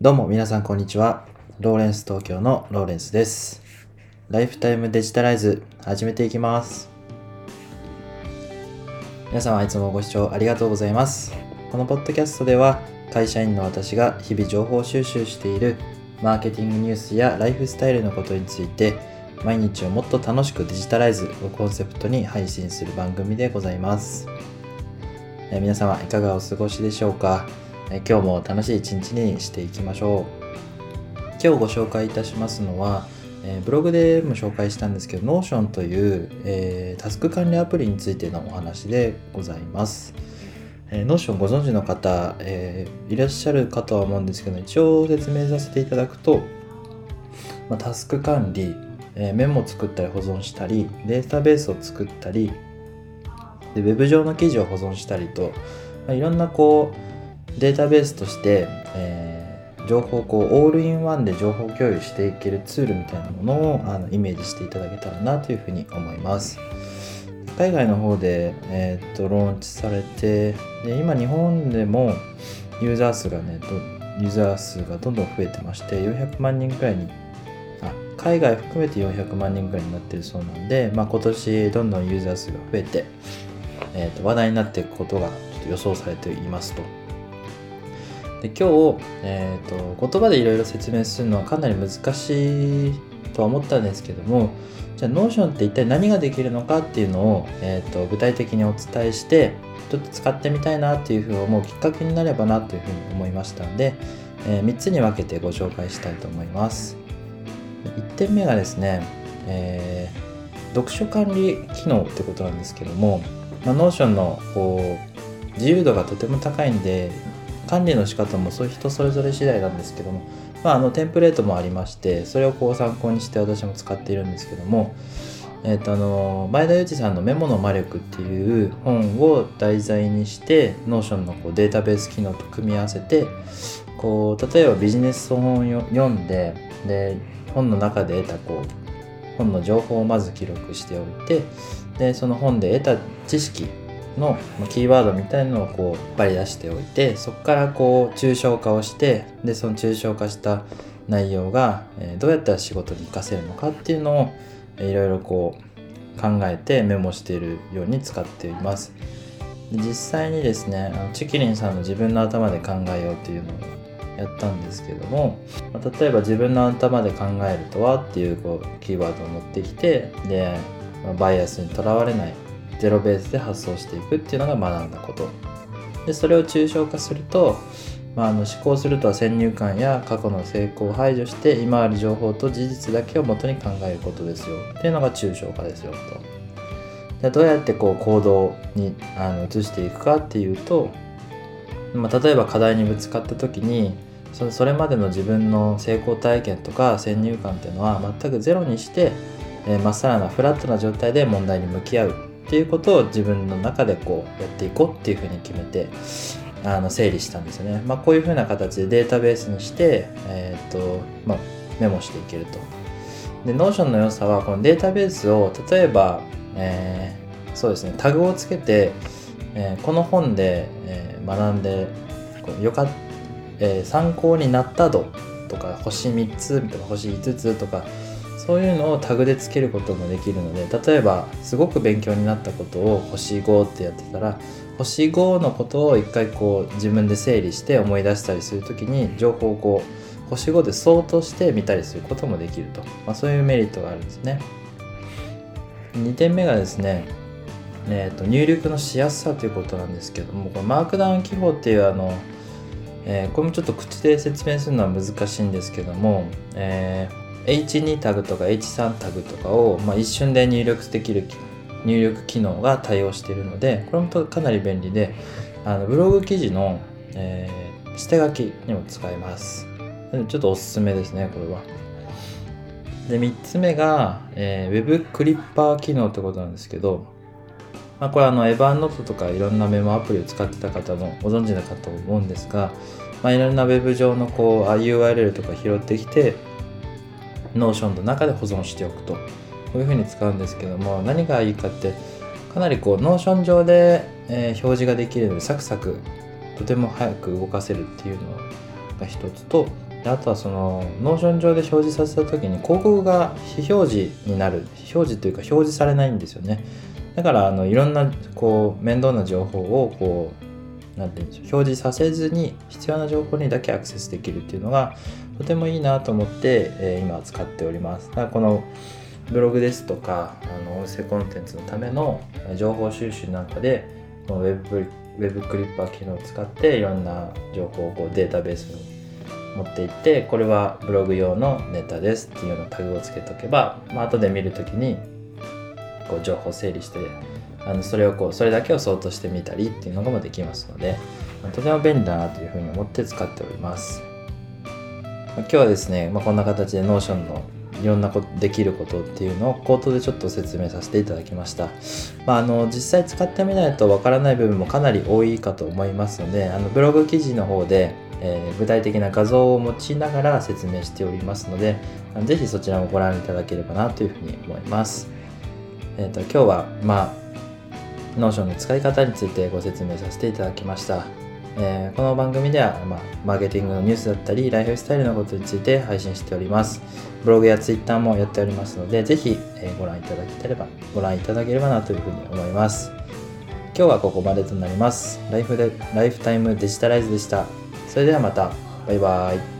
どうも皆さんこんにちは。ローレンス東京のローレンスです。ライフタイムデジタライズ始めていきます。皆様いつもご視聴ありがとうございます。このポッドキャストでは会社員の私が日々情報収集しているマーケティングニュースやライフスタイルのことについて毎日をもっと楽しくデジタライズをコンセプトに配信する番組でございます。え皆様いかがお過ごしでしょうか？え今日も楽しい一日にしていきましょう。今日ご紹介いたしますのは、えブログでも紹介したんですけど Notion という、えータスク管理アプリについてのお話でございます、えー Notion ご存知の方、えーいらっしゃるかとは思うんですけど一応説明させていただくと、まあ、タスク管理、えーメモを作ったり保存したりデータベースを作ったりでウェブ上の記事を保存したりと、まあ、いろんなこうデータベースとして、えー情報をこうオールインワンで情報共有していけるツールみたいなものをあのイメージしていただけたらなというふうに思います海外の方で、えーっとローンチされてで今日本でもユーザー数がねどユーザー数がどんどん増えてまして400万人くらいにあ海外含めて400万人くらいになってるそうなんで、まあ、今年どんどんユーザー数が増えて、えーと話題になっていくことがちょっと予想されていますと。で今日、えー、と言葉でいろいろ説明するのはかなり難しいとは思ったんですけどもじゃあ Notion って一体何ができるのかっていうのを、えー、と具体的にお伝えしてちょっと使ってみたいなっていうふうに思うきっかけになればなというふうに思いましたので、え3つに分けてご紹介したいと思います。1点目がですね、えー読書管理機能ってことなんですけども、まあ、Notion のこう自由度がとても高いんで管理の仕方もそういう人それぞれ次第なんですけども、まあ、あのテンプレートもありましてそれをこう参考にして私も使っているんですけども、えー、とあの前田裕二さんの「メモの魔力」っていう本を題材にして Notion のこうデータベース機能と組み合わせてこう例えばビジネス本を読んでで本の中で得たこう本の情報をまず記録しておいてでその本で得た知識のキーワードみたいのをこう引っ張り出しておいてそこからこう抽象化をしてでその抽象化した内容が、どうやったら仕事に活かせるのかっていうのをいろいろこう考えてメモしているように使っています。実際にですねチキリンさんの自分の頭で考えようというのをやったんですけども、例えば自分の頭で考えるとはっていうこうキーワードを持ってきてで、バイアスにとらわれないゼロベースで発想していくっていうのが学んだこと。でそれを抽象化すると、まあ、あの思考するとは先入観や過去の成功を排除して今ある情報と事実だけを元に考えることですよ。っていうのが抽象化ですよと。でどうやってこう行動にあの移していくかっていうと、まあ、例えば課題にぶつかった時にそのそれまでの自分の成功体験とか先入観っていうのは全くゼロにしてえーまっさらなフラットな状態で問題に向き合う。っていうことを自分の中でこうやっていこうっていうふうに決めてあの整理したんですよね。まあ、こういうふうな形でデータベースにして、えーっとまあ、メモしていけると。で Notion の良さはこのデータベースを例えば、えーそうですねタグをつけて、えーこの本で、えー学んでこうよかっえー参考になった度とか星3つとか星5つとかそういうのをタグでつけることもできるので例えばすごく勉強になったことを星5ってやってたら星5のことを一回こう自分で整理して思い出したりする時に情報をこう星5で相当して見たりすることもできると、まあ、そういうメリットがあるんですね。2点目がですねえーと入力のしやすさということなんですけどもこのマークダウン記法っていうあのえーこれもちょっと口で説明するのは難しいんですけども、えー H2 タグとか H3 タグとかを、まあ、一瞬で入力できる入力機能が対応しているのでこれもかなり便利であのブログ記事の、えー下書きにも使えます。ちょっとおすすめですねこれは。で3つ目が、えー、Web クリッパー機能ってことなんですけどまあ、これあのエヴァンノートとかいろんなメモアプリを使ってた方もご存知なかと思うんですが、まあ、いろんなウェブ上のこう URL とか拾ってきて Notion の中で保存しておくと。こういうふうに使うんですけども何がいいかってかなりこう Notion 上で、え表示ができるのでサクサクとても早く動かせるっていうのが一つとであとはそのノーション上で表示させた時に広告が非表示になる。非表示というか表示されないんですよね。だからあのいろんなこう面倒な情報をこうなんて言うんでしょう表示させずに必要な情報にだけアクセスできるっていうのがとてもいいなと思って、えー、今使っておりますだからこのブログですとかあの音声コンテンツのための情報収集なんかでこのウェブウェブクリッパー機能を使っていろんな情報をこうデータベースに持っていってこれはブログ用のネタですっていうようなタグをつけておけば、まあ後で見る時にこう情報整理してあのそれをこうそれだけをソートしてみたりっていうのもできますので、ま、とても便利だなというふうに思って使っております。今日はですね、まあ、こんな形で Notion のいろんなことできることっていうのを口頭でちょっと説明させていただきました。まあ、あの実際使ってみないとわからない部分もかなり多いかと思いますのであのブログ記事の方で、えー、具体的な画像を用いながら説明しておりますので是非そちらもご覧いただければなというふうに思います。えーと、今日はまあ Notion の使い方についてご説明させていただきました。えー、この番組では、まあ、マーケティングのニュースだったり、ライフスタイルのことについて配信しております。ブログやツイッターもやっておりますので、是非、えー、ご覧いただければ、ご覧いただければなというふうに思います。今日はここまでとなります。ライフでライフタイムデジタライズでした。それではまた。バイバーイ。